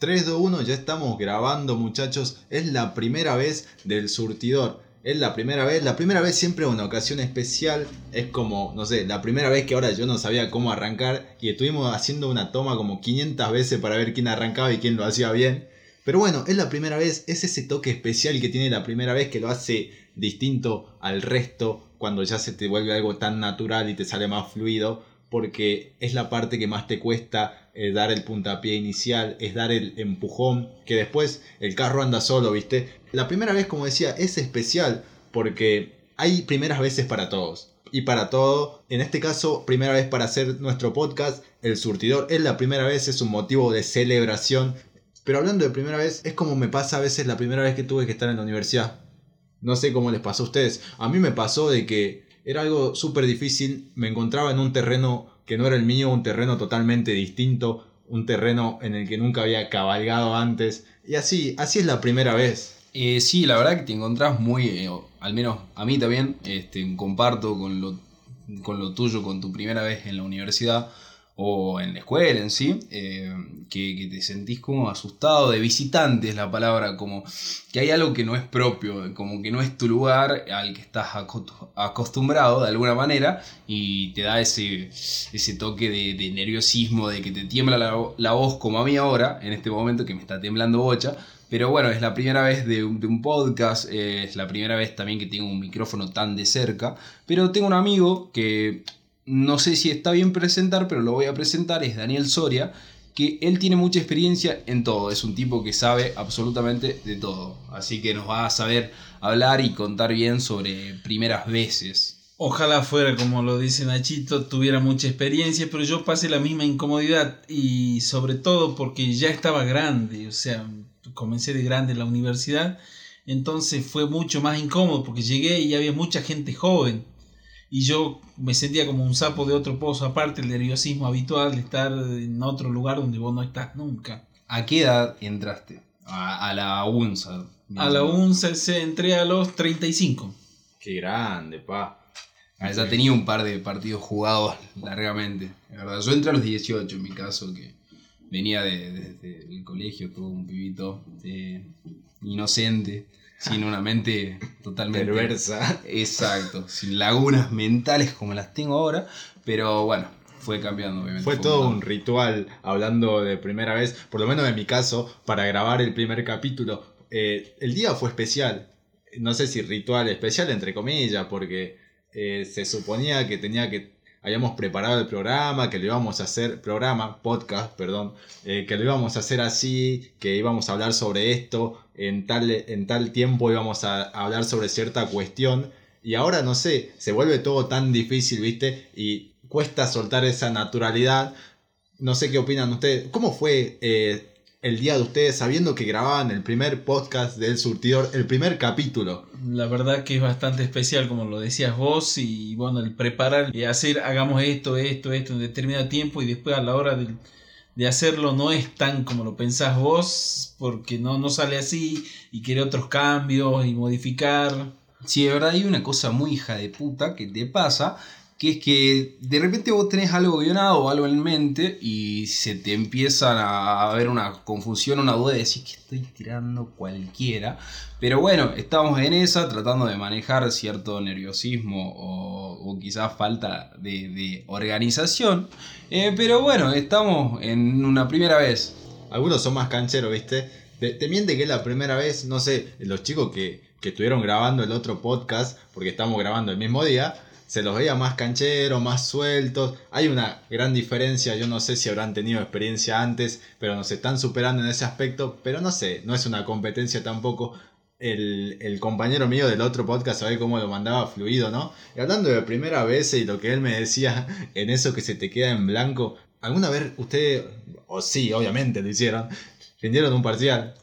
3, 2, 1, ya estamos grabando muchachos. Es la primera vez del surtidor. Es la primera vez, la primera vez siempre es una ocasión especial. Es como, no sé, la primera vez que ahora yo no sabía cómo arrancar y estuvimos haciendo una toma como 500 veces para ver quién arrancaba y quién lo hacía bien. Pero bueno, es la primera vez, es ese toque especial que tiene la primera vez que lo hace distinto al resto cuando ya se te vuelve algo tan natural y te sale más fluido porque es la parte que más te cuesta dar el puntapié inicial, es dar el empujón, que después el carro anda solo, ¿viste? La primera vez, como decía, es especial porque hay primeras veces para todos. Y para todo, en este caso, primera vez para hacer nuestro podcast, El Surtidor, es la primera vez, es un motivo de celebración. Pero hablando de primera vez, es como me pasa a veces la primera vez que tuve que estar en la universidad. No sé cómo les pasó a ustedes. A mí me pasó de que era algo súper difícil, me encontraba en un terreno que no era el mío, un terreno totalmente distinto, un terreno en el que nunca había cabalgado antes, y así, así es la primera vez. Eh, sí, la verdad que te encontrás muy, eh, al menos a mí también, este, comparto con lo, con lo tuyo, con tu primera vez en la universidad, o en la escuela en sí, eh, que, te sentís como asustado, de visitante es la palabra, como que hay algo que no es propio, como que no es tu lugar al que estás acostumbrado de alguna manera y te da ese, ese toque de, nerviosismo, de que te tiembla la, voz como a mí ahora, en este momento que me está temblando bocha. Pero bueno, es la primera vez de un, de un podcast, es la primera vez también que tengo un micrófono tan de cerca. Pero tengo un amigo que no sé si está bien presentar, pero lo voy a presentar, es Daniel Soria, que él tiene mucha experiencia en todo, es un tipo que sabe absolutamente de todo, así que nos va a saber hablar y contar bien sobre primeras veces. Ojalá fuera como lo dice Nachito, tuviera mucha experiencia, pero yo pasé la misma incomodidad y sobre todo porque ya estaba grande, o sea, comencé de grande en la universidad, entonces fue mucho más incómodo porque llegué y había mucha gente joven y yo me sentía como un sapo de otro pozo, aparte el nerviosismo habitual de estar en otro lugar donde vos no estás nunca. ¿A qué edad entraste? A, la UNSA. A la UNSA se entré a los 35. Qué grande, pa. Ya tenía un par de partidos jugados largamente. verdad. Yo entré a los 18 en mi caso, que venía desde de, el colegio, todo un pibito eh, inocente sin una mente totalmente perversa. Exacto, sin lagunas mentales como las tengo ahora, pero bueno, fue cambiando obviamente. Fue, todo un ritual, hablando de primera vez, por lo menos en mi caso, para grabar el primer capítulo. Eh, el día fue especial, no sé si ritual especial entre comillas, porque eh, se suponía que tenía que habíamos preparado el programa, que lo íbamos a hacer, programa, podcast, perdón, eh, que lo íbamos a hacer así, que íbamos a hablar sobre esto, en tal, en tal tiempo íbamos a hablar sobre cierta cuestión, y ahora no sé, se vuelve todo tan difícil, ¿viste? Y cuesta soltar esa naturalidad. No sé qué opinan ustedes. ¿Cómo fue eh, el día de ustedes sabiendo que grababan el primer podcast del surtidor, el primer capítulo. La verdad que es bastante especial, como lo decías vos, y bueno, el preparar y hacer, hagamos esto, esto, esto en determinado tiempo y después a la hora de, de hacerlo no es tan como lo pensás vos, porque no, no sale así y quiere otros cambios y modificar. Sí, de verdad hay una cosa muy hija de puta que te pasa que es que de repente vos tenés algo guionado o algo en mente y se te empiezan a ver una confusión, una duda de decir que estoy tirando cualquiera. Pero bueno, estamos en esa tratando de manejar cierto nerviosismo o, quizás falta de, organización. Eh, pero bueno, estamos en una primera vez. Algunos son más cancheros, ¿viste? Te, miente que es la primera vez, no sé, los chicos que, que estuvieron grabando el otro podcast, porque estamos grabando el mismo día se los veía más cancheros, más sueltos. Hay una gran diferencia, yo no sé si habrán tenido experiencia antes, pero nos están superando en ese aspecto, pero no sé, no es una competencia tampoco. El, compañero mío del otro podcast sabe cómo lo mandaba fluido, ¿no? Y hablando de primera vez y lo que él me decía en eso que se te queda en blanco, ¿alguna vez usted, o sí, obviamente lo hicieron, rindieron un parcial?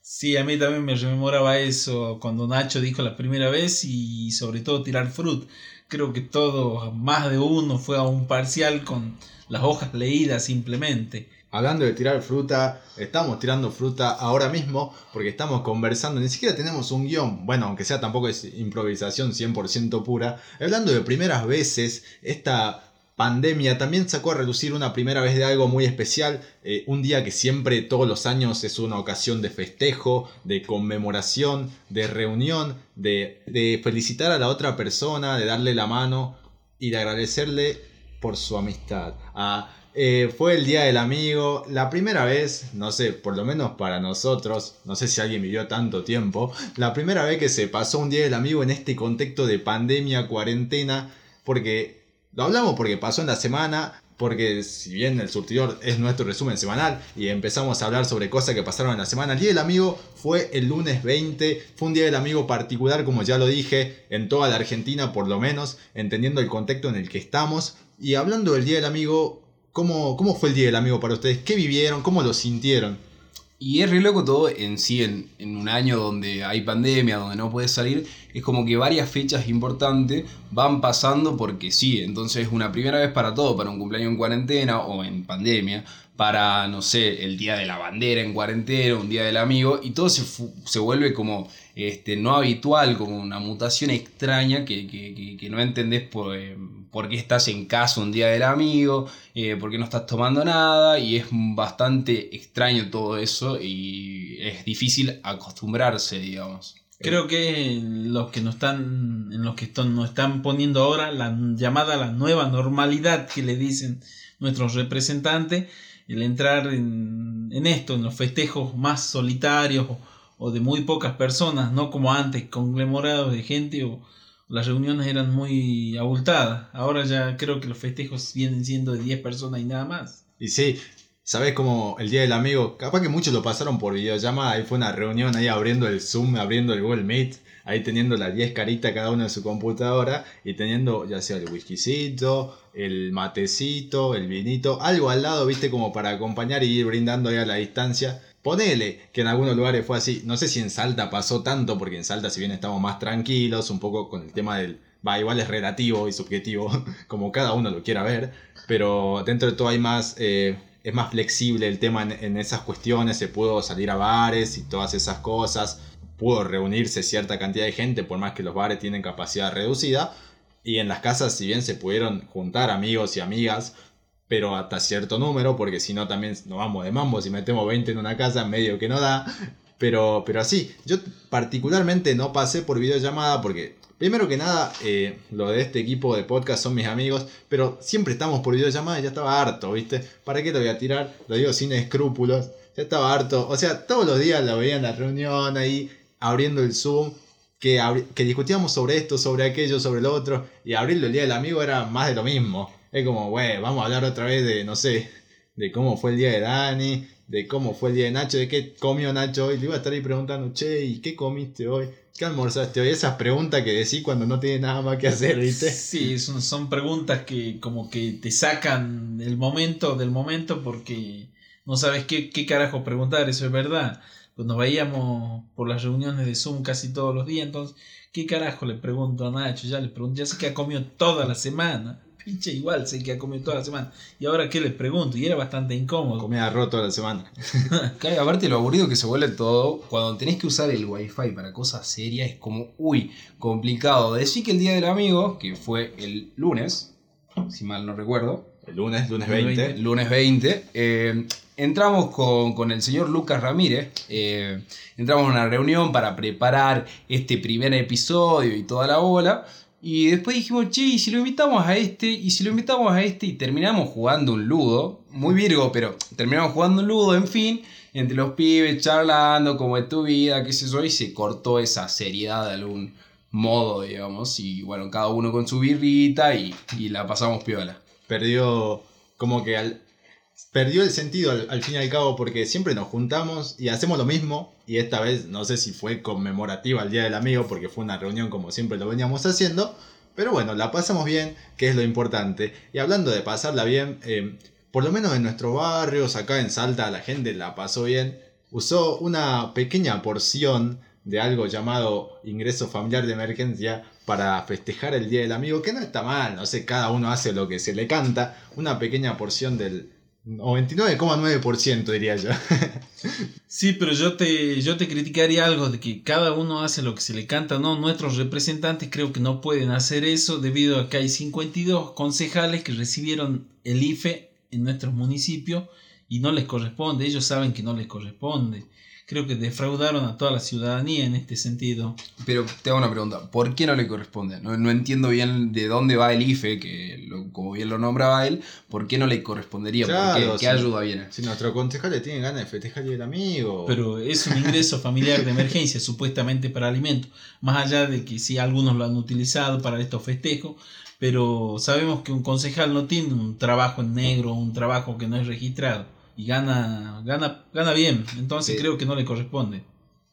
Sí, a mí también me rememoraba eso cuando Nacho dijo la primera vez y sobre todo tirar fruit creo que todo, más de uno fue a un parcial con las hojas leídas simplemente. Hablando de tirar fruta, estamos tirando fruta ahora mismo porque estamos conversando, ni siquiera tenemos un guion, bueno, aunque sea tampoco es improvisación 100% pura. Hablando de primeras veces, esta pandemia también sacó a reducir una primera vez de algo muy especial, eh, un día que siempre todos los años es una ocasión de festejo, de conmemoración, de reunión, de, de felicitar a la otra persona, de darle la mano y de agradecerle por su amistad. Ah, eh, fue el Día del Amigo, la primera vez, no sé, por lo menos para nosotros, no sé si alguien vivió tanto tiempo, la primera vez que se pasó un Día del Amigo en este contexto de pandemia, cuarentena, porque lo hablamos porque pasó en la semana, porque si bien el surtidor es nuestro resumen semanal y empezamos a hablar sobre cosas que pasaron en la semana, el Día del Amigo fue el lunes 20, fue un Día del Amigo particular, como ya lo dije, en toda la Argentina por lo menos, entendiendo el contexto en el que estamos. Y hablando del Día del Amigo, ¿cómo, cómo fue el Día del Amigo para ustedes? ¿Qué vivieron? ¿Cómo lo sintieron? Y es re loco todo en sí, en, en, un año donde hay pandemia, donde no puedes salir, es como que varias fechas importantes van pasando porque sí, entonces una primera vez para todo, para un cumpleaños en cuarentena o en pandemia, para, no sé, el día de la bandera en cuarentena, un día del amigo, y todo se, se vuelve como este, no habitual, como una mutación extraña que, que, que no entendés por, eh, por, qué estás en casa un día del amigo, eh, por qué no estás tomando nada, y es bastante extraño todo eso y es difícil acostumbrarse, digamos. Creo que los que nos están, en los que nos están poniendo ahora la llamada la nueva normalidad que le dicen nuestros representantes, el entrar en, en esto, en los festejos más solitarios o, de muy pocas personas, no como antes, conglomerados de gente o las reuniones eran muy abultadas. Ahora ya creo que los festejos vienen siendo de 10 personas y nada más. Y sí, ¿sabes cómo el Día del Amigo? Capaz que muchos lo pasaron por videollamada, ahí fue una reunión ahí abriendo el Zoom, abriendo el Google Meet, ahí teniendo las 10 caritas cada uno en su computadora y teniendo ya sea el whiskycito, el matecito, el vinito, algo al lado, viste, como para acompañar y ir brindando ahí a la distancia. Ponele que en algunos lugares fue así. No sé si en Salta pasó tanto, porque en Salta, si bien estamos más tranquilos, un poco con el tema del. Va, igual es relativo y subjetivo, como cada uno lo quiera ver. Pero dentro de todo hay más. Eh, es más flexible el tema en, en, esas cuestiones. Se pudo salir a bares y todas esas cosas. Pudo reunirse cierta cantidad de gente, por más que los bares tienen capacidad reducida. Y en las casas, si bien se pudieron juntar amigos y amigas, pero hasta cierto número, porque si no también nos vamos de mambo, si metemos 20 en una casa, medio que no da. Pero, pero así, yo particularmente no pasé por videollamada porque, primero que nada, eh, lo de este equipo de podcast son mis amigos, pero siempre estamos por videollamada y ya estaba harto, ¿viste? ¿Para qué lo voy a tirar? Lo digo sin escrúpulos, ya estaba harto. O sea, todos los días la veía en la reunión ahí, abriendo el Zoom. Que, que discutíamos sobre esto, sobre aquello, sobre lo otro, y abrirlo el día del amigo era más de lo mismo. Es como, güey, vamos a hablar otra vez de, no sé, de cómo fue el día de Dani, de cómo fue el día de Nacho, de qué comió Nacho hoy. Le iba a estar ahí preguntando, che, ¿y qué comiste hoy? ¿Qué almorzaste hoy? Esas preguntas que decís cuando no tienes nada más que hacer, ¿viste? Sí, son, son preguntas que como que te sacan el momento del momento porque no sabes qué, qué carajo preguntar, eso es verdad. Pues nos veíamos por las reuniones de Zoom casi todos los días, entonces, ¿qué carajo le pregunto a Nacho? Ya le pregunto, ya sé que ha comido toda la semana pinche igual sé que ha comido toda la semana. Y ahora qué les pregunto, y era bastante incómodo. Comía arroz toda la semana. claro, aparte lo aburrido que se vuelve todo, cuando tenés que usar el wifi para cosas serias, es como, uy, complicado. Decir que el día del amigo, que fue el lunes, si mal no recuerdo. El lunes, lunes 20. Lunes 20. Eh, entramos con, con, el señor Lucas Ramírez. Eh, entramos a una reunión para preparar este primer episodio y toda la bola. Y después dijimos, che, y si lo invitamos a este, y si lo invitamos a este, y terminamos jugando un ludo, muy virgo, pero terminamos jugando un ludo, en fin, entre los pibes, charlando, como es tu vida, qué sé yo, y se cortó esa seriedad de algún modo, digamos, y bueno, cada uno con su birrita y, y la pasamos piola. Perdió, como que al, perdió el sentido al, al, fin y al cabo porque siempre nos juntamos y hacemos lo mismo y esta vez no sé si fue conmemorativa el Día del Amigo porque fue una reunión como siempre lo veníamos haciendo, pero bueno, la pasamos bien, que es lo importante. Y hablando de pasarla bien, eh, por lo menos en nuestros barrios, acá en Salta, la gente la pasó bien, usó una pequeña porción de algo llamado ingreso familiar de emergencia para festejar el Día del Amigo, que no está mal, no sé, cada uno hace lo que se le canta, una pequeña porción del 99,9% diría yo. Sí, pero yo te, yo te criticaría algo de que cada uno hace lo que se le canta. No, nuestros representantes creo que no pueden hacer eso debido a que hay 52 concejales que recibieron el IFE en nuestros municipios y no les corresponde. Ellos saben que no les corresponde creo que defraudaron a toda la ciudadanía en este sentido. Pero te hago una pregunta, ¿por qué no le corresponde? No, no entiendo bien de dónde va el IFE, que como bien lo nombraba él, ¿por qué no le correspondería? ¿Por qué, ayuda viene? Si nuestro concejal le tiene ganas de festejar el amigo. Pero es un ingreso familiar de emergencia, supuestamente para alimentos, más allá de que sí algunos lo han utilizado para estos festejos, pero sabemos que un concejal no tiene un trabajo en negro, un trabajo que no es registrado y gana, gana, gana bien. Entonces creo que no le corresponde.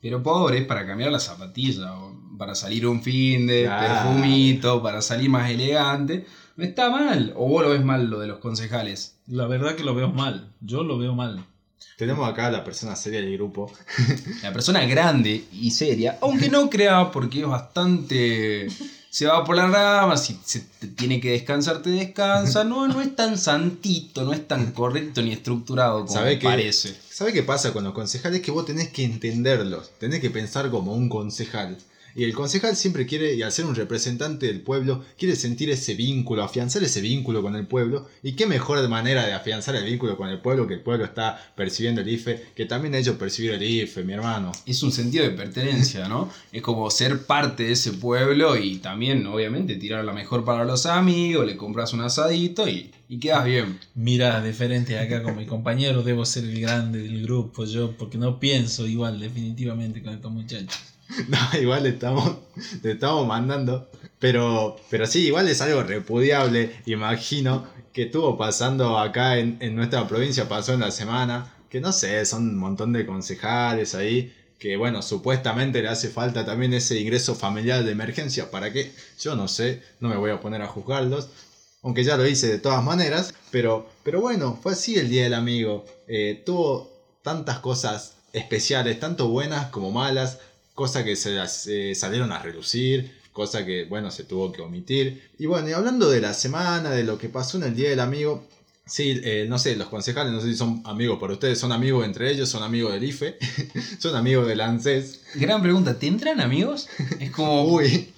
Pero pobre es para cambiar la zapatilla, para salir un fin de perfumito, para salir más elegante. No está mal. ¿O vos lo ves mal lo de los concejales? La verdad que lo veo mal. Yo lo veo mal. Tenemos acá a la persona seria del grupo. La persona grande y seria, aunque no crea porque es bastante se va por las ramas, si se tiene que descansar, te descansa. No, no es tan santito, no es tan correcto ni estructurado como parece. ¿Sabe qué pasa con los concejales? Que vos tenés que entenderlos, tenés que pensar como un concejal. Y el concejal siempre quiere, y al ser un representante del pueblo, quiere sentir ese vínculo, afianzar ese vínculo con el pueblo. Y qué mejor manera de afianzar el vínculo con el pueblo que el pueblo está percibiendo el IFE, que también ellos percibir el IFE, mi hermano. Es un sentido de pertenencia, ¿no? es como ser parte de ese pueblo y también, obviamente, tirar la mejor para los amigos, le compras un asadito y, y quedas bien. Mira, diferente acá con mi compañero, debo ser el grande del grupo, yo, porque no pienso igual definitivamente con estos muchachos. No, igual le estamos, le estamos mandando. Pero, pero sí, igual es algo repudiable. Imagino que estuvo pasando acá en, nuestra provincia, pasó en la semana. Que no sé, son un montón de concejales ahí. Que bueno, supuestamente le hace falta también ese ingreso familiar de emergencia. ¿Para qué? Yo no sé, no me voy a poner a juzgarlos. Aunque ya lo hice de todas maneras. Pero, pero bueno, fue así el Día del Amigo. Eh, tuvo tantas cosas especiales, tanto buenas como malas cosa que se eh, salieron a reducir, cosa que, bueno, se tuvo que omitir. Y bueno, y hablando de la semana, de lo que pasó en el Día del Amigo, sí, eh, no sé, los concejales, no sé si son amigos por ustedes, son amigos entre ellos, son amigos del IFE, son amigos del ANSES. Gran pregunta, ¿tendrán amigos? Es como... Uy.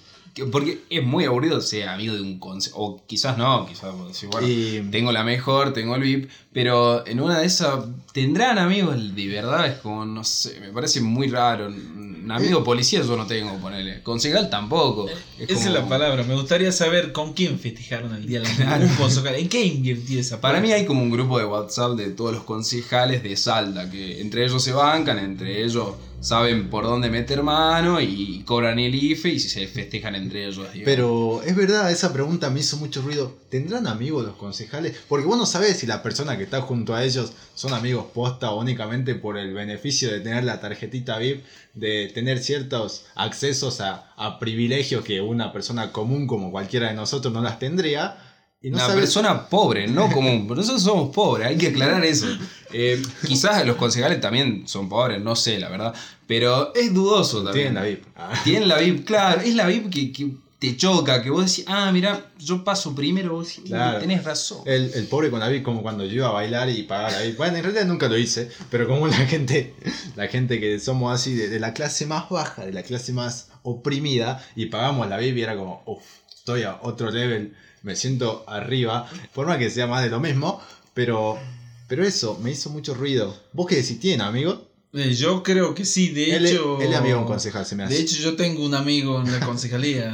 Porque es muy aburrido ser amigo de un consejo. O quizás no, quizás decir, bueno, tengo la mejor, tengo el VIP. Pero en una de esas, ¿tendrán amigos de verdad? Es como, no sé, me parece muy raro. Un amigo policía yo no tengo, ponele. Concejal tampoco. Esa es la palabra. Me gustaría saber con quién festejaron el día de la ¿En qué invirtió esa Para mí hay como un grupo de WhatsApp de todos los concejales de Salda, que entre ellos se bancan, entre ellos saben por dónde meter mano y cobran el IFE y si se festejan entre ellos. Pero es verdad, esa pregunta me hizo mucho ruido. ¿Tendrán amigos los concejales? Porque vos no sabés si la persona que está junto a ellos son amigos posta únicamente por el beneficio de tener la tarjetita VIP, de tener ciertos accesos a, a privilegios que una persona común como cualquiera de nosotros no las tendría una persona pobre, no común. Nosotros somos pobres, hay que aclarar eso. Eh, quizás los concejales también son pobres, no sé, la verdad. Pero es dudoso también. Tienen la VIP. Ah. Tienen la VIP, claro. Es la VIP que, te choca, que vos decís, ah, mira, yo paso primero, vos decís, tenés razón. El, pobre con la VIP, como cuando yo iba a bailar y pagar la VIP. Bueno, en realidad nunca lo hice, pero como la gente, la gente que somos así de, la clase más baja, de la clase más oprimida, y pagamos la VIP y era como, uff, estoy a otro level me siento arriba, forma que sea más de lo mismo, pero, pero eso me hizo mucho ruido. ¿Vos qué decís? ¿Tiene amigos? Eh, yo creo que sí, de hecho. Él es amigo un concejal, se me hace. De hecho, yo tengo un amigo en la concejalía.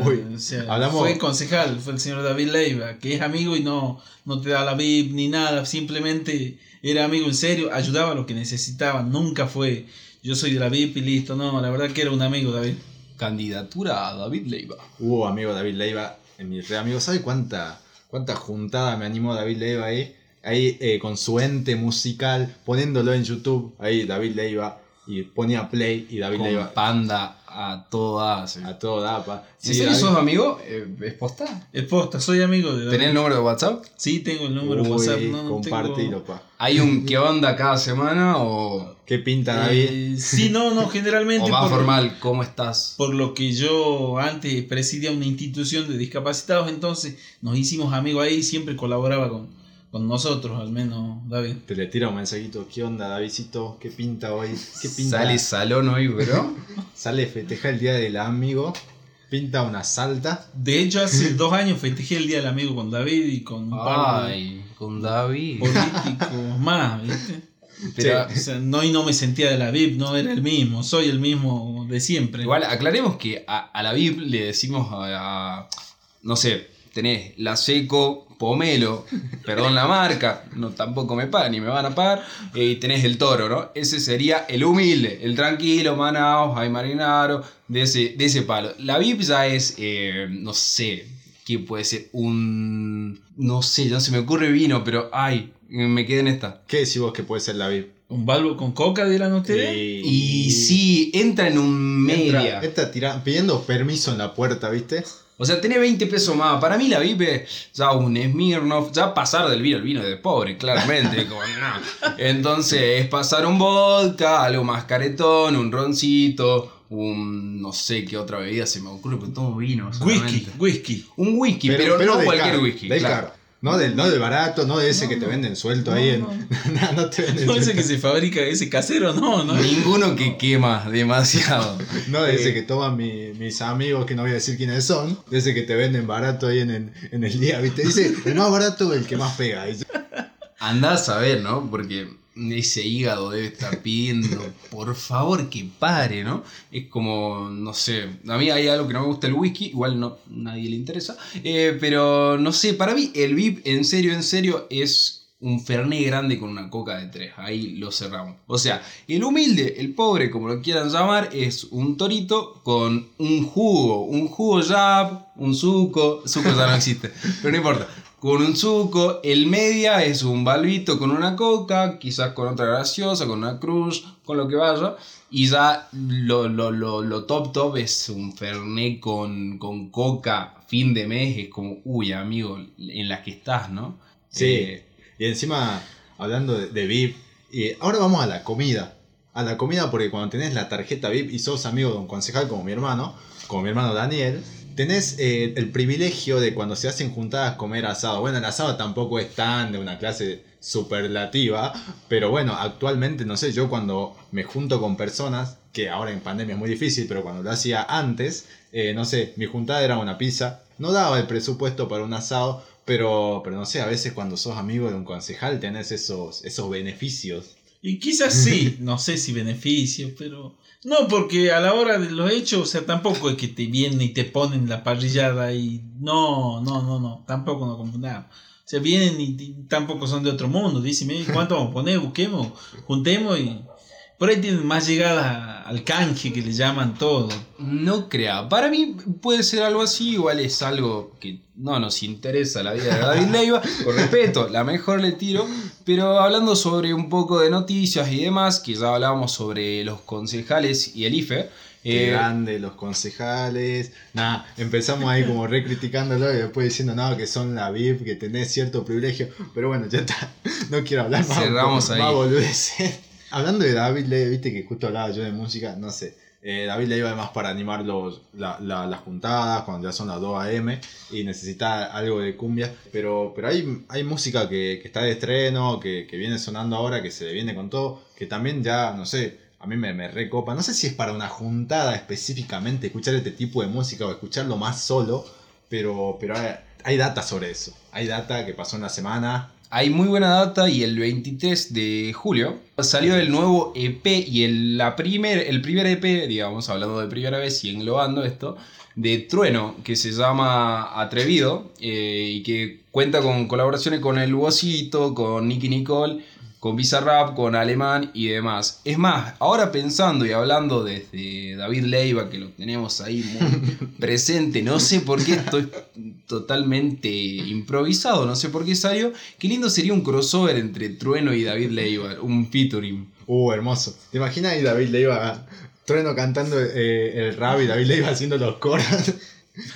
Fue concejal, fue el señor David Leiva, que es amigo y no, no te da la VIP ni nada, simplemente era amigo en serio, ayudaba a lo que necesitaban, nunca fue yo soy de la VIP y listo, no, la verdad que era un amigo David. Candidatura a David Leiva. Hubo amigo David Leiva en mi re amigo. ¿Sabe cuánta, cuánta juntada me animó David Leiva ahí? Ahí eh, con su ente musical, poniéndolo en YouTube. Ahí David Leiva y ponía play y David Leiva. Panda a todas. A todo dapa. ¿En serio sos amigo? Eh, ¿Es posta? Es posta, soy amigo de ¿Tenés el número de WhatsApp? Sí, tengo el número de WhatsApp. No, compartilo, pa. ¿Hay un qué onda cada semana o...? ¿Qué pinta David? Eh, sí, no, no, generalmente... o más formal, ¿cómo estás? Por lo que yo antes presidía una institución de discapacitados, entonces nos hicimos amigos ahí y siempre colaboraba con, con nosotros, al menos, David. Te le tira un mensajito, ¿qué onda, Davidcito? ¿Qué pinta hoy? ¿Qué pinta? Sale salón hoy, bro. Sale festeja el día del amigo, pinta una salta. De hecho, hace dos años festejé el Día del Amigo con David y con un par de Ay, con David. políticos más, ¿viste? Pero, O sea, no, y no me sentía de la VIP, no era el mismo, soy el mismo de siempre. Igual, aclaremos que a, a la VIP le decimos a, a- No sé, tenés la Seco, Pomelo, perdón la marca, no tampoco me pagan ni me van a pagar, eh, y tenés el toro, ¿no? Ese sería el humilde, el tranquilo, Manaus, Ay Marinaro, de ese, de ese palo. La VIP ya es, eh, no sé, ¿qué puede ser? Un. No sé, no se me ocurre vino, pero ay, me quedé en esta. ¿Qué decís vos que puede ser la VIP? ¿Un balbo con coca dirán ustedes? Y sí, entra en un Entra- media. Esta tira, pidiendo permiso en la puerta, ¿viste? O sea, tiene 20 pesos más. Para mí la VIP es ya un Smirnoff, ya pasar del vino al vino de pobre, claramente. como, no. Entonces es pasar un vodka, algo más caretón, un roncito, un no sé qué otra bebida se me ocurre, pero todo vino. Whisky, solamente. whisky. Un whisky, pero, no del cualquier caro, whisky. Del claro. caro. No del, no del barato, no de ese que te venden suelto ahí en. no, no te venden No ese que se fabrica, ese casero, no, no. Ninguno que quema demasiado. No de Eh, ese que toman mi- mis amigos, que no voy a decir quiénes son. De ese que te venden barato ahí en el, en el día, ¿viste? Dice, el más barato, el que más pega. dice. Andás a ver, ¿no? Porque ese hígado debe estar pidiendo, por favor, que pare, ¿no? Es como, no sé, a mí hay algo que no me gusta el whisky, igual no nadie le interesa, eh, pero no sé, para mí el VIP, en serio, en serio, es un fernet grande con una coca de tres, ahí lo cerramos. O sea, el humilde, el pobre, como lo quieran llamar, es un torito con un jugo, un jugo jab, un suco, suco ya no existe, pero no importa con un suco, el media es un balbito con una coca, quizás con otra graciosa, con una cruz, con lo que vaya. Y ya lo, lo, lo, lo top top es un fernet con, con coca, fin de mes, es como, uy amigo, en la que estás, ¿no? Sí. Eh, Y encima, hablando de, de VIP, y ahora vamos a la comida. A la comida porque cuando tenés la tarjeta VIP y sos amigo de un concejal como mi hermano, como mi hermano Daniel, tenés eh, el privilegio de cuando se hacen juntadas comer asado. Bueno, el asado tampoco es tan de una clase superlativa, pero bueno, actualmente, no sé, yo cuando me junto con personas, que ahora en pandemia es muy difícil, pero cuando lo hacía antes, eh, no sé, mi juntada era una pizza, no daba el presupuesto para un asado, pero, pero no sé, a veces cuando sos amigo de un concejal tenés esos, esos beneficios. Y quizás sí, no sé si beneficio, pero... No, porque a la hora de los hechos, o sea, tampoco es que te vienen y te ponen la parrillada y... No, no, no, no, tampoco nos confundamos. O sea, vienen y, y tampoco son de otro mundo. Dicen, "Mire, ¿cuánto vamos a poner? Busquemos, juntemos y... Por ahí tienen más llegada al canje que le llaman todo. No crea. Para mí puede ser algo así, igual es algo que no nos interesa la vida de David Leiva. Con respeto, la mejor le tiro. Pero hablando sobre un poco de noticias y demás, que ya hablábamos sobre los concejales y el IFE. Qué eh, grande los concejales. Nada, empezamos ahí como recriticándolo y después diciendo, no, que son la VIP, que tenés cierto privilegio. Pero bueno, ya está. No quiero hablar más. Cerramos ahí. Hablando de David Leiva, viste que justo hablaba yo de música, no sé. eh, David Leiva además para animar los, la- la- las juntadas cuando ya son las 2 am y necesita algo de cumbia. Pero, pero hay, hay música que, está de estreno, que, viene sonando ahora, que se le viene con todo, que también ya, no sé, a mí me, me recopa. No sé si es para una juntada específicamente escuchar este tipo de música o escucharlo más solo, pero, pero hay, hay data sobre eso. Hay data que pasó en la semana. Hay muy buena data y el 23 de julio salió el nuevo EP y el, la primer, el primer EP, digamos, hablando de primera vez y englobando esto, de Trueno, que se llama Atrevido eh, y que cuenta con colaboraciones con El Bocito, con Nicky Nicole, con Bizarrap, con Alemán y demás. Es más, ahora pensando y hablando desde David Leiva, que lo tenemos ahí muy presente, no sé por qué estoy totalmente improvisado, no sé por qué salió. Qué lindo sería un crossover entre Trueno y David Leiva, un featuring. Uh, hermoso. ¿Te imaginas ahí David Leiva, Trueno cantando eh, el rap y David Leiva haciendo los coros?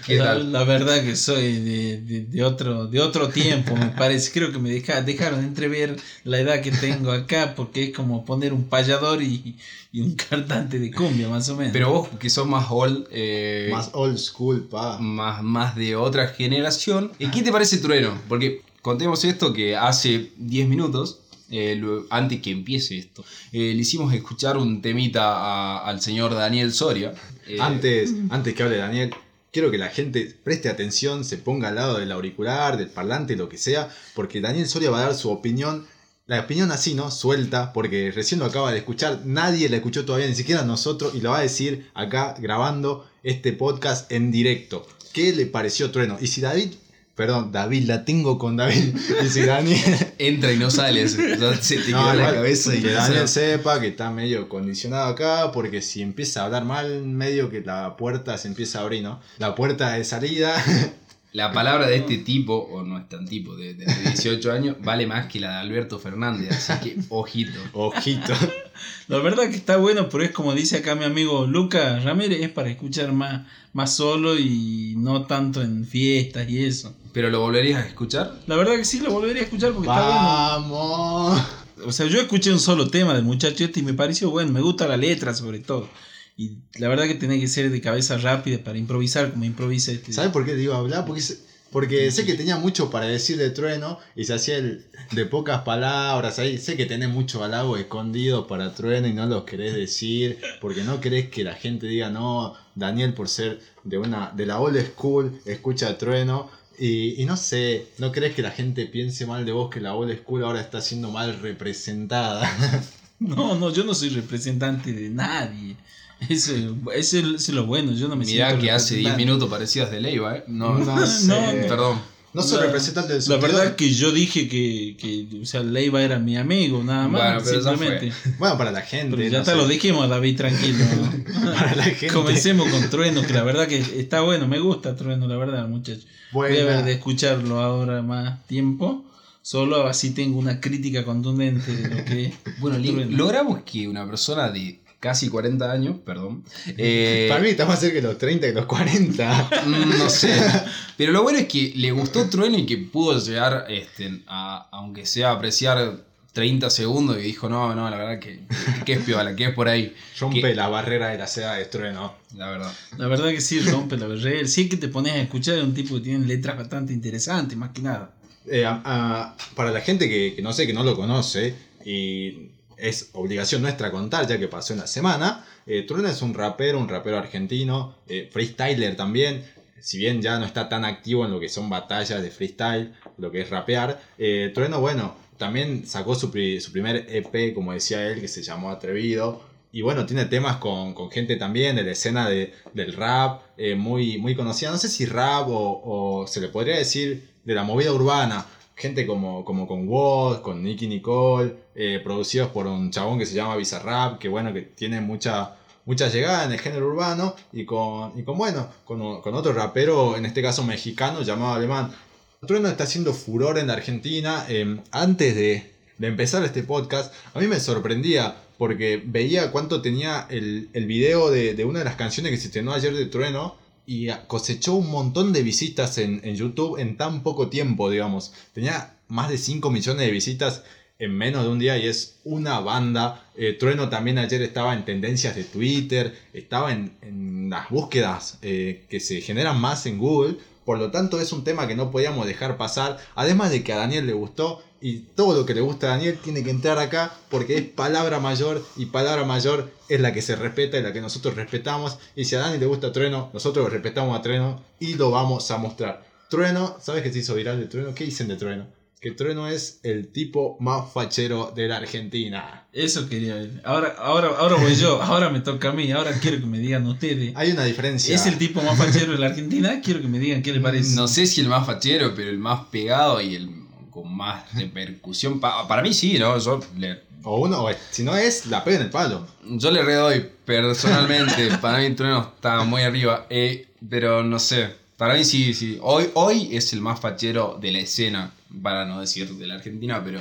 ¿Qué la, tal? la verdad que soy de, de- de otro, de otro tiempo, me parece. Creo que me deja- dejaron entrever la edad que tengo acá, porque es como poner un payador y, y un cantante de cumbia, más o menos. Pero vos que sos más old, eh, Más old school, pa. más, más de otra generación, ¿y ¿qué te parece Trueno? Porque contemos esto que hace 10 minutos, eh, lo- antes que empiece esto, eh, le hicimos escuchar un temita a- al señor Daniel Soria. Eh, Antes, antes que hable Daniel, quiero que la gente preste atención, se ponga al lado del auricular, del parlante, lo que sea, porque Daniel Soria va a dar su opinión. La opinión así, ¿no? Suelta, porque recién lo acaba de escuchar, nadie la escuchó todavía, ni siquiera nosotros, y lo va a decir acá grabando este podcast en directo. ¿Qué le pareció Trueno? Y si David, perdón, David, la tengo con David, y si Daniel, Entra y no sale, se, ya se te No, queda la cabeza y que no Daniel sé. sepa que está medio condicionado acá, porque si empieza a hablar mal, medio que la puerta se empieza a abrir, ¿no? La puerta de salida. La palabra de este tipo, o no es tan tipo, de, de 18 años, vale más que la de Alberto Fernández, así que ojito. Ojito. La verdad que está bueno, pero es como dice acá mi amigo Lucas Ramírez, es para escuchar más, más solo y no tanto en fiestas y eso. ¿Pero lo volverías a escuchar? La verdad que sí, lo volvería a escuchar porque está bueno. Vamos. O sea, yo escuché un solo tema del muchacho este y me pareció bueno, me gusta la letra sobre todo. Y la verdad que tiene que ser de cabeza rápida para improvisar como improvisa este. ¿Sabes por qué te digo hablar? Porque, se- porque sé que tenía mucho para decir de Trueno y se hacía el de pocas palabras ahí. Sé que tenés mucho halago escondido para Trueno y no los querés decir porque no querés que la gente diga, no, Daniel por ser de, una, de la old school escucha a Trueno. Y, y no sé, ¿no crees que la gente piense mal de vos que la old school ahora está siendo mal representada? No, no, yo no soy representante de nadie. Eso, eso es lo bueno, yo no me Mirá siento que hace 10 representante. minutos parecías de Leiva, ¿eh? No, No sé. perdón. No soy La- representante del La verdad que yo dije que, que o sea, Leiva era mi amigo, nada más, Bueno, simplemente. Bueno, para la gente. Pero ya no te sé. lo dijimos, David, tranquilo. Para la gente. Comencemos con Trueno, que la verdad que está bueno, me gusta Trueno, la verdad, muchachos. Voy a Buena. ver de escucharlo ahora más tiempo. Solo así tengo una crítica contundente de lo que es. Bueno, li- Trueno. logramos que una persona de casi 40 años, perdón, eh, Para mí está más cerca de los 30 que los 40. Mm, No sé. Pero lo bueno es que le gustó Trueno y que pudo llegar, este, a, aunque sea a apreciar 30 segundos y dijo, no, no, la verdad que, que es piola, que es por ahí. Rompe Que- la barrera de la seda de trueno. La verdad. La verdad que sí rompe la barrera. Sí que te pones a escuchar es un tipo que tiene letras bastante interesantes, más que nada. Eh, a- a- para la gente que, que no sé, que no lo conoce, y es obligación nuestra contar, ya que pasó en la semana, eh, Trueno es un rapero, un rapero argentino, eh, freestyler también. Si bien ya no está tan activo en lo que son batallas de freestyle, lo que es rapear, eh, Trueno, bueno, también sacó su, su primer EP, como decía él, que se llamó Atrevido. Y bueno, tiene temas con, con gente también de la escena de- del rap, eh, muy, muy conocida. No sé si rap o se le podría decir de la movida urbana. Gente como, como con Woz, con Nicky Nicole, eh, producidos por un chabón que se llama Bizarrap, que bueno, que tiene mucha, mucha llegada en el género urbano. Y con, y con bueno, con, con otro rapero, en este caso mexicano, llamado Alemán. Trueno está haciendo furor en la Argentina. Eh, antes de, de empezar este podcast, a mí me sorprendía porque veía cuánto tenía el, el video de, de una de las canciones que se estrenó ayer de Trueno y cosechó un montón de visitas en, en YouTube en tan poco tiempo, digamos. Tenía más de 5 millones de visitas en menos de un día y es una banda. Eh, Trueno también ayer estaba en tendencias de Twitter, estaba en, en las búsquedas eh, que se generan más en Google. Por lo tanto, es un tema que no podíamos dejar pasar. Además de que a Daniel le gustó y todo lo que le gusta a Daniel tiene que entrar acá porque es palabra mayor y palabra mayor es la que se respeta y la que nosotros respetamos. Y si a Dani le gusta Trueno, nosotros lo respetamos a Trueno y lo vamos a mostrar. Trueno, ¿sabes qué se hizo viral de Trueno? ¿Qué dicen de Trueno? Que Trueno es el tipo más fachero de la Argentina. Eso quería ver. Ahora, ahora, ahora voy yo, ahora me toca a mí, ahora quiero que me digan ustedes. Hay una diferencia. ¿Es el tipo más fachero de la Argentina? Quiero que me digan qué le parece. No sé si el más fachero, pero el más pegado y el con más repercusión. Pa- para mí sí, ¿no? Yo le, O uno, si no es, la pega en el palo. yo le redoy personalmente. para mí Trueno está muy arriba. eh, pero no sé. Para mí sí, sí. Hoy, hoy es el más fachero de la escena. Para no decir de la Argentina, pero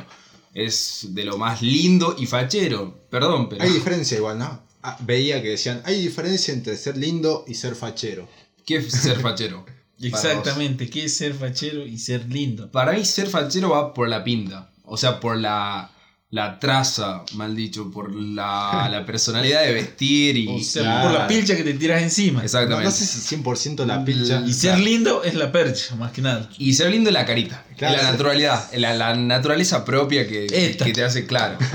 es de lo más lindo y fachero. Perdón, pero. Hay diferencia igual, ¿no? Ah, veía que decían, hay diferencia entre ser lindo y ser fachero. ¿Qué es ser fachero? Exactamente, ¿qué es ser fachero y ser lindo? Para mí ser fachero va por la pinta. O sea, por la, la traza, mal dicho, por la, la personalidad de vestir y. O sea, Claro. por la pilcha que te tiras encima. No, exactamente. no sé si 100% la pilcha. Y ser lindo es la percha, más que nada. Y ser lindo es la carita, Claro. la naturalidad, la, la naturaleza propia que, que- Esta. que te hace claro.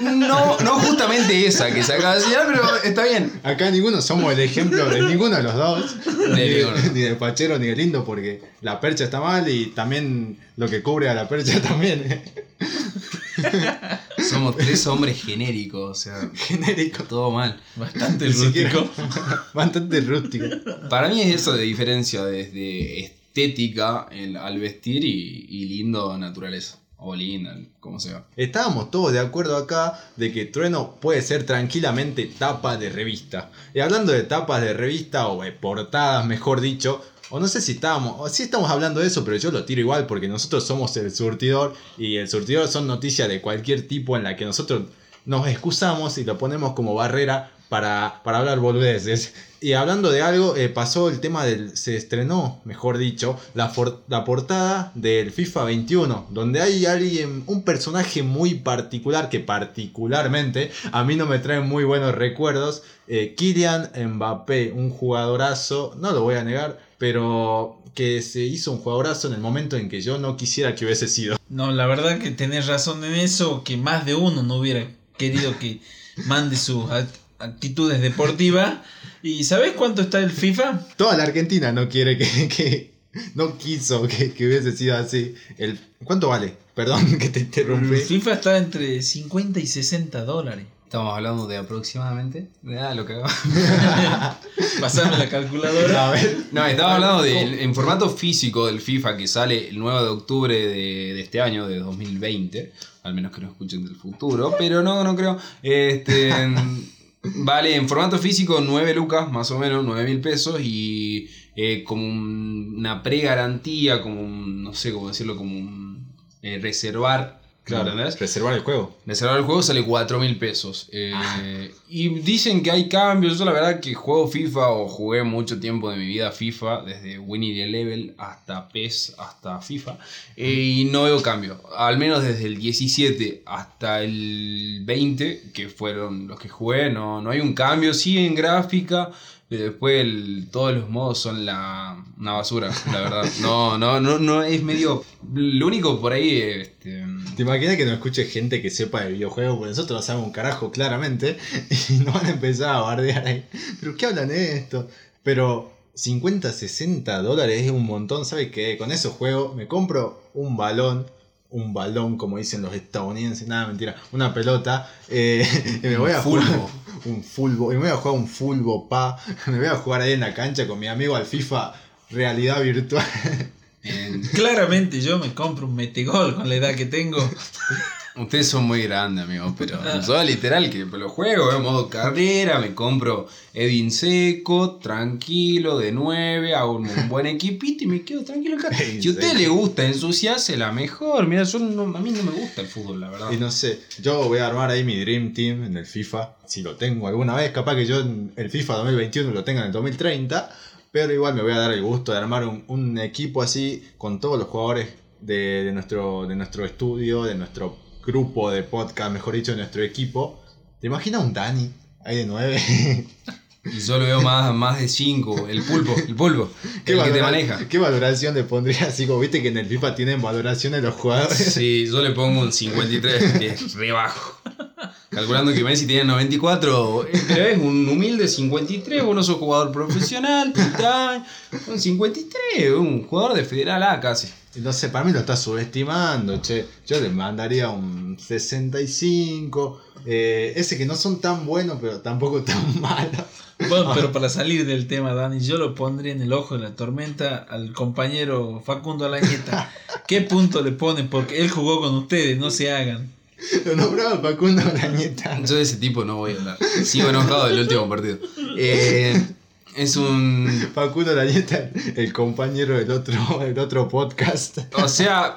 No, no justamente esa que se acaba de decir, pero está bien. Acá ninguno somos el ejemplo de ninguno de los dos. De ni, ninguno. ni de Pachero ni de Lindo, porque la percha está mal y también lo que cubre a la percha también. Somos tres hombres genéricos, o sea, Genérico. todo mal. Bastante Ni siquiera- rústico. Bastante rústico. Para mí es eso de diferencia desde estética el- al vestir y, y lindo naturaleza. O linda, como sea. Estábamos todos de acuerdo acá de que Trueno puede ser tranquilamente tapa de revista. Y hablando de tapas de revista o de portadas, mejor dicho, o no sé si estábamos, o sí estamos hablando de eso, pero yo lo tiro igual porque nosotros somos el surtidor y el surtidor son noticias de cualquier tipo en la que nosotros nos excusamos y lo ponemos como barrera para, para hablar boludeces. Y hablando de algo, eh, pasó el tema del. Se estrenó, mejor dicho, la, for- la portada del FIFA 21, donde hay alguien, un personaje muy particular que, particularmente, a mí no me trae muy buenos recuerdos. eh, Kylian Mbappé, un jugadorazo, no lo voy a negar, pero que se hizo un jugadorazo en el momento en que yo no quisiera que hubiese sido. No, la verdad que tenés razón en eso, que más de uno no hubiera querido que mande sus act- actitudes deportivas. ¿Y sabés cuánto está el FIFA? Toda la Argentina no quiere que. que- no quiso que, que hubiese sido así. El, ¿Cuánto vale? Perdón que te interrumpí. El FIFA está entre 50 y 60 dólares. Estamos hablando de aproximadamente. Ah, lo que hago. Pasame la calculadora. A ver. No, estaba hablando del en formato físico del FIFA que sale el 9 de octubre de, de este año, de 2020. Al menos que lo escuchen del futuro, pero no, no creo. Este. Vale, en formato físico 9 lucas, más o menos, 9 mil pesos y eh, como un- una pre-garantía, como un, no sé cómo decirlo, como un eh, reservar, Claro, ¿entendés? reservar el juego. Reservar el juego sale 4 mil pesos. Eh, Y dicen que hay cambios. Yo la verdad que juego FIFA o jugué mucho tiempo de mi vida FIFA, desde Winnie the Level hasta PES hasta FIFA. eh, y no veo cambio. Al menos desde el 17 hasta el 20, que fueron los que jugué, no, no hay un cambio. Sí en gráfica. Pero después el- todos los modos son la, una basura, la verdad. No, no, no, no es medio. Lo único por ahí. Este, ¿Te imaginas que no escuche gente que sepa de videojuegos? Porque nosotros no sabemos un carajo, claramente. Y no van a empezar a bardear ahí. ¿Pero qué hablan de esto? Pero 50, 60 dólares es un montón. ¿Sabes qué? Con esos juegos me compro un balón. Un balón, como dicen los estadounidenses. Nada, mentira. Una pelota. eh, y me voy a Fulbo. jugar. Un fulbo. Y me voy a jugar un fulbo, pa. Me voy a jugar ahí en la cancha con mi amigo al FIFA. Realidad virtual. en- Claramente yo me compro un metegol con la edad que tengo. Ustedes son muy grandes, amigos, pero yo literal que lo juego en modo carrera, me compro Edwin Seco, tranquilo, de 9, hago un, buen equipito y me quedo tranquilo acá. Si a usted le gusta ensuciarse, la mejor. Mira, yo no- a mí no me gusta el fútbol, la verdad. Y no sé, yo voy a armar ahí mi Dream Team en el FIFA, si lo tengo alguna vez, capaz que yo en el FIFA 2021 lo tenga en el 2030, pero igual me voy a dar el gusto de armar un, un equipo así con todos los jugadores de, de nuestro, de nuestro estudio, de nuestro grupo de podcast, mejor dicho, de nuestro equipo. ¿Te imaginas un Dani ahí de 9? Y yo lo veo más, más de 5, el pulpo, el pulpo, el que te maneja. ¿Qué valoración le pondría así como viste que en el FIFA tienen valoraciones los jugadores? Sí, yo le pongo un 53, que es re bajo. Calculando que Messi tiene 94, eh, pero es un humilde 53, vos no sos jugador profesional, 30 años, un 53, un jugador de Federal A casi. No sé, para mí lo está subestimando, che. Yo le mandaría un 65. eh, ese que no son tan buenos, pero tampoco tan malos. Bueno, pero para salir del tema, Dani, yo lo pondría en el ojo de la tormenta al compañero Facundo Alañeta. ¿Qué punto le ponen? Porque él jugó con ustedes, no se hagan. Lo nombraba Facundo Brañeta. Yo de ese tipo no voy a hablar. Sigo enojado del último partido. Eh, es un. Facundo Brañeta, el compañero del otro, del otro podcast. O sea,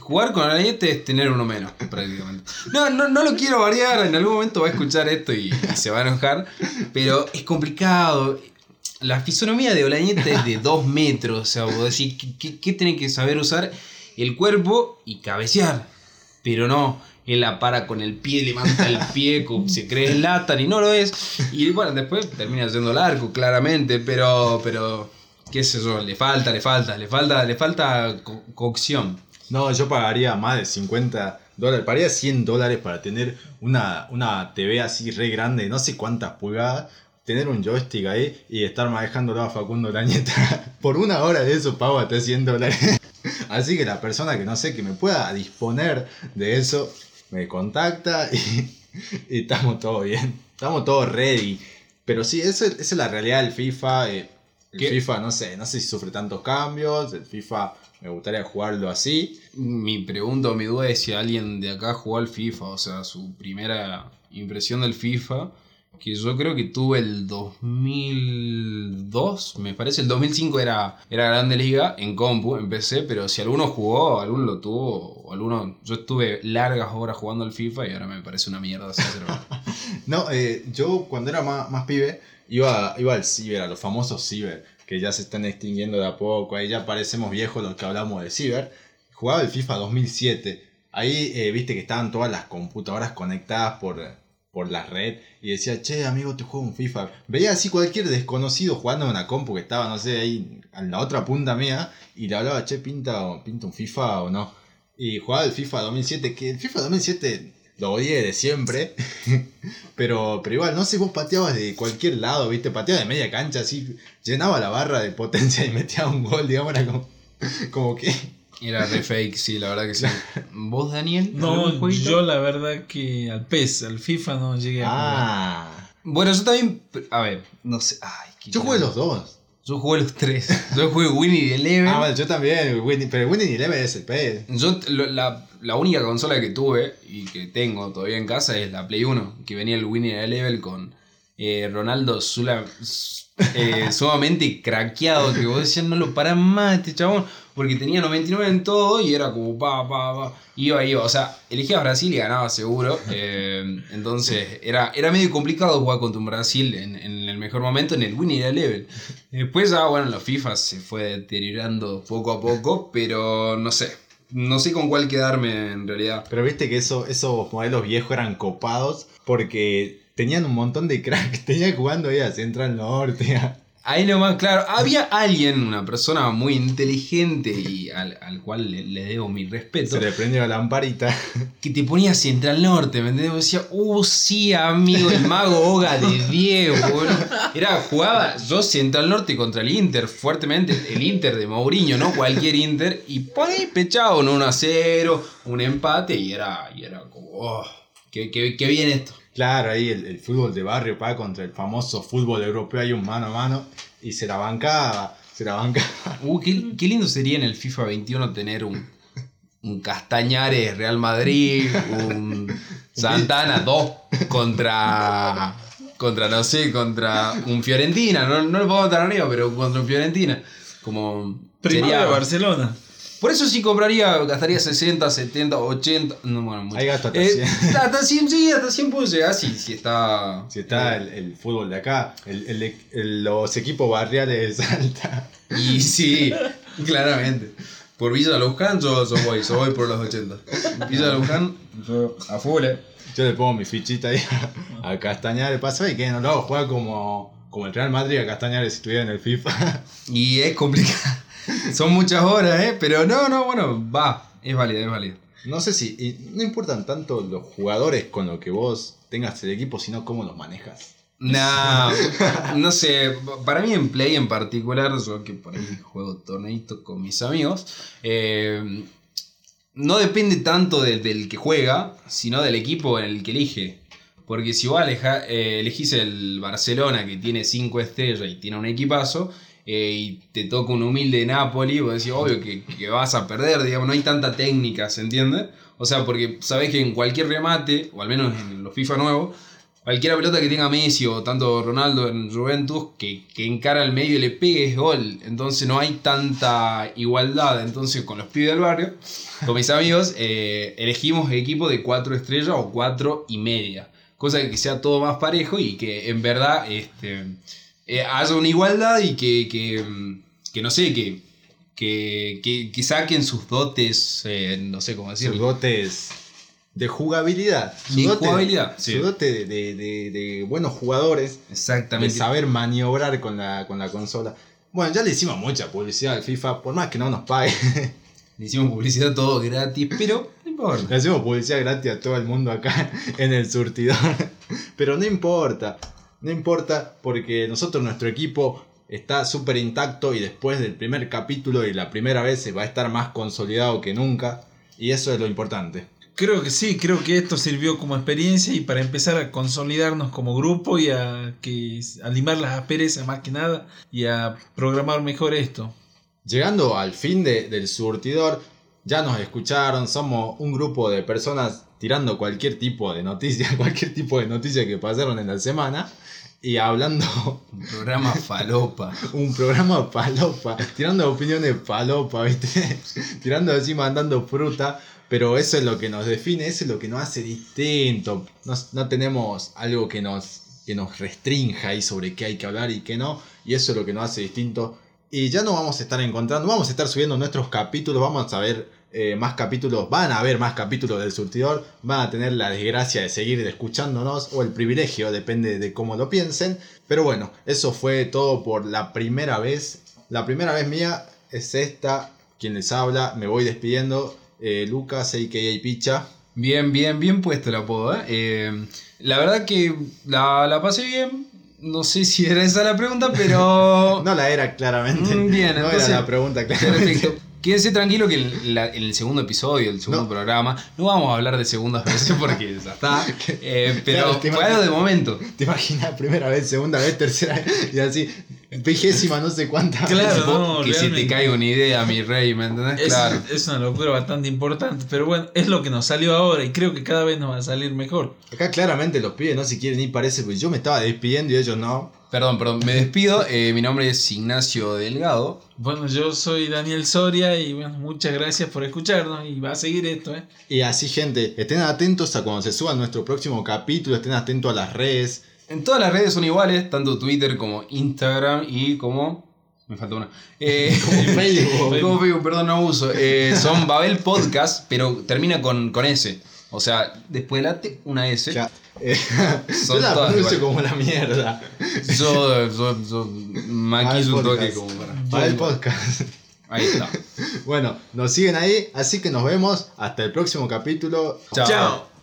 jugar con Arañete es tener uno menos, prácticamente. No, no, no lo quiero variar, en algún momento va a escuchar esto y, y se va a enojar, pero es complicado. La fisonomía de Olañete es de 2 metros, o sea, vos decís, ¿qué, qué, que saber usar? El cuerpo y cabecear, pero no. Él la para con el pie, levanta el pie, como se cree Latan y no lo es. Y bueno, después termina siendo el arco, claramente, pero, pero, qué sé yo, le falta, le falta, le falta, le falta co- cocción. No, yo pagaría más de 50 dólares, pagaría 100 dólares para tener una, una TV así re grande, no sé cuántas pulgadas, tener un joystick ahí y estar manejándolo a Facundo Lañeta. Por una hora de eso pago hasta 100 dólares. Así que la persona que no sé que me pueda disponer de eso, me contacta y, y estamos todo bien. Estamos todos ready. Pero sí, esa es la realidad del FIFA. eh, el ¿Qué? FIFA, no sé, no sé si sufre tantos cambios. El FIFA me gustaría jugarlo así. Mi pregunta o mi duda es si alguien de acá jugó al FIFA, o sea, su primera impresión del FIFA, que yo creo que tuve el 2002, me parece, el 2005 era, era Grande Liga en compu, en PC, pero si alguno jugó, alguno lo tuvo, o alguno, yo estuve largas horas jugando al FIFA y ahora me parece una mierda. No, eh, yo cuando era más, más pibe iba, iba al ciber, a los famosos ciber, que ya se están extinguiendo de a poco, ahí ya parecemos viejos los que hablamos de ciber. Jugaba el FIFA 2007, ahí eh, viste que estaban todas las computadoras conectadas por, por la red y decía, che amigo, te juego un FIFA. Veía así cualquier desconocido jugando en una compu que estaba, no sé, ahí en la otra punta mía y le hablaba, che, pinta, pinta un FIFA o no. Y jugaba el FIFA 2007, que el FIFA 2007 lo odié de siempre. pero, pero igual, no sé, vos pateabas de cualquier lado, viste, pateabas de media cancha, así, llenaba la barra de potencia y metía un gol, digamos, era como, como que... Era re fake, sí, la verdad que sí. ¿Vos, Daniel? No, yo la verdad que al PES, al FIFA no llegué a jugar. Ah, Bueno, yo también, a ver, no sé, ay, qué yo jugué los dos. Yo jugué los tres. Yo jugué Winnie the Eleven. Ah, bueno, yo también, Winnie- pero Winnie Eleven es el pez. Yo, lo- la, la única consola que tuve y que tengo todavía en casa es la Play 1, que venía el Winnie the Level con eh, Ronaldo Zula- eh, sumamente craqueado, que vos decías, no lo paran más este chabón, porque tenía 99 en todo y era como pa, pa, pa, iba, iba, o sea, elegías Brasil y ganaba seguro, eh, entonces era, era medio complicado jugar contra un Brasil en, en el mejor momento en el Winnie the Level. Después ya, bueno, los FIFA se fue deteriorando poco a poco, pero no sé. No sé con cuál quedarme en realidad. Pero viste que eso, esos modelos viejos eran copados porque tenían un montón de cracks. Tenían jugando ahí a Central Norte. a- Ahí nomás, claro, había alguien, una persona muy inteligente y al, al cual le, le debo mi respeto, Se le prendió la lamparita. que te ponía Central Norte, ¿me entendés? Decía, uh, sí, amigo, el mago Oga de 10, boludo. Era, jugaba yo Central Norte contra el Inter, fuertemente, el Inter de Mourinho, no cualquier Inter, y por ahí pechado un 1 a 0, un empate, y era, y era como, oh, qué, qué, qué bien esto. Claro, ahí el, el fútbol de barrio pa contra el famoso fútbol europeo hay un mano a mano y se la bancaba, se la bancaba. Uh, qué, qué lindo sería en el FIFA 21 tener un, un Castañares Real Madrid, un Santana 2 contra, contra, no sé, contra un Fiorentina. No, no lo podemos estar arriba, pero contra un Fiorentina. Como Primero sería- Barcelona. Por eso sí compraría, gastaría 60, 70, 80. No, bueno, mucho. Ahí gasto hasta Eh, 100. hasta 100, sí, hasta 100 puedo llegar si, si está. Si está el, el fútbol de acá, el- el- el- los equipos barriales de Salta. Y sí, claramente. Por Villa Luján yo, yo voy, yo voy por los 80. Villa Luján, yo a full, eh. Yo le pongo mi fichita ahí a, a Castañares. Pasa y que no lo hago jugar como, como el Real Madrid a Castañares si estuviera en el FIFA. Y es complicado. Son muchas horas, ¿eh? Pero no, no, bueno, va. Es válido, es válido. No sé si. y no importan tanto los jugadores con los que vos tengas el equipo, sino cómo los manejas. Nah, no sé, para mí en Play en particular, yo que por ahí juego torneitos con mis amigos, eh, no depende tanto de- del que juega, sino del equipo en el que elige. Porque si vos aleja- eh, elegís el Barcelona que tiene 5 estrellas y tiene un equipazo, eh, y te toca un humilde Napoli, vos decís, obvio que, que vas a perder, digamos, no hay tanta técnica, ¿se entiende? O sea, porque sabés que en cualquier remate, o al menos en los FIFA nuevos, Cualquier pelota que tenga Messi o tanto Ronaldo en Juventus que, que encara al medio y le pegue es gol. Entonces no hay tanta igualdad. Entonces con los pibes del barrio, con mis amigos, eh, elegimos equipo de cuatro estrellas o cuatro y media. Cosa que sea todo más parejo y que en verdad este, eh, haya una igualdad y que, que, mm, que no sé, que, que, que, que saquen sus dotes, eh, no sé cómo Sus decirlo. dotes de jugabilidad. De jugabilidad, Su sí. dote de, de- de- de buenos jugadores, de Exactamente. saber maniobrar con la, con la consola. Bueno, ya le hicimos mucha publicidad al FIFA, por más que no nos pague. Le hicimos publicidad todo gratis, pero no importa. Le hacemos publicidad gratis a todo el mundo acá en el surtidor. Pero no importa. No importa porque nosotros, nuestro equipo, está súper intacto y después del primer capítulo y la primera vez se va a estar más consolidado que nunca. Y eso es lo importante. Creo que sí, creo que esto sirvió como experiencia y para empezar a consolidarnos como grupo y a, que, a limar las asperezas más que nada y a programar mejor esto. Llegando al fin de- del surtidor, ya nos escucharon, somos un grupo de personas tirando cualquier tipo de noticia, cualquier tipo de noticia que pasaron en la semana y hablando Un programa falopa. un programa palopa, tirando opiniones palopa, ¿viste? tirando así, mandando fruta, pero eso es lo que nos define, eso es lo que nos hace distinto. No, no tenemos algo que nos, que nos restrinja ahí sobre qué hay que hablar y qué no, y eso es lo que nos hace distinto. Y ya no vamos a estar encontrando, vamos a estar subiendo nuestros capítulos, vamos a ver eh, más capítulos, van a haber más capítulos del surtidor, van a tener la desgracia de seguir escuchándonos, o el privilegio, depende de cómo lo piensen. Pero bueno, eso fue todo por la primera vez. La primera vez mía es esta, quien les habla, me voy despidiendo. Eh, Lucas, a.k.a. Picha. Bien, bien, bien puesto el apodo, ¿eh? Eh, la verdad que la, la pasé bien. No sé si era esa la pregunta, pero. No la era claramente. Mm, bien, no entonces- era la pregunta claramente. Perfecto. Quédense tranquilo que en, la- en el segundo episodio, el segundo No. programa, no vamos a hablar de segundas veces porque ya está. Eh, pero Claro, algo de momento. ¿Te imaginas? Primera vez, segunda vez, tercera vez, y así, vigésima, no sé cuántas. Claro, veces. no, que se te caiga una idea, mi rey, ¿me entendés? Es, claro. es una locura bastante importante, pero bueno, es lo que nos salió ahora y creo que cada vez nos va a salir mejor. Acá claramente los pibes no se quieren ir, parece, porque yo me estaba despidiendo y ellos no. Perdón, perdón, me despido. Eh, mi nombre es Ignacio Delgado. Bueno, yo soy Daniel Soria y bueno, muchas gracias por escucharnos y va a seguir esto, ¿eh? Y así, gente, estén atentos a cuando se suba nuestro próximo capítulo, estén atentos a las redes. En todas las redes son iguales, tanto Twitter como Instagram y como. Me falta una. Eh, Como Facebook. como Facebook, perdón, no uso. Eh, son Babel Podcast, pero termina con, con S. O sea, después de la T, una S. Ya, eh, yo Son la todas pronuncio como la mierda. Yo, yo, yo un toque como para. Para el podcast. Ahí está. Bueno, nos siguen ahí, así que nos vemos hasta el próximo capítulo. Chao. Chao.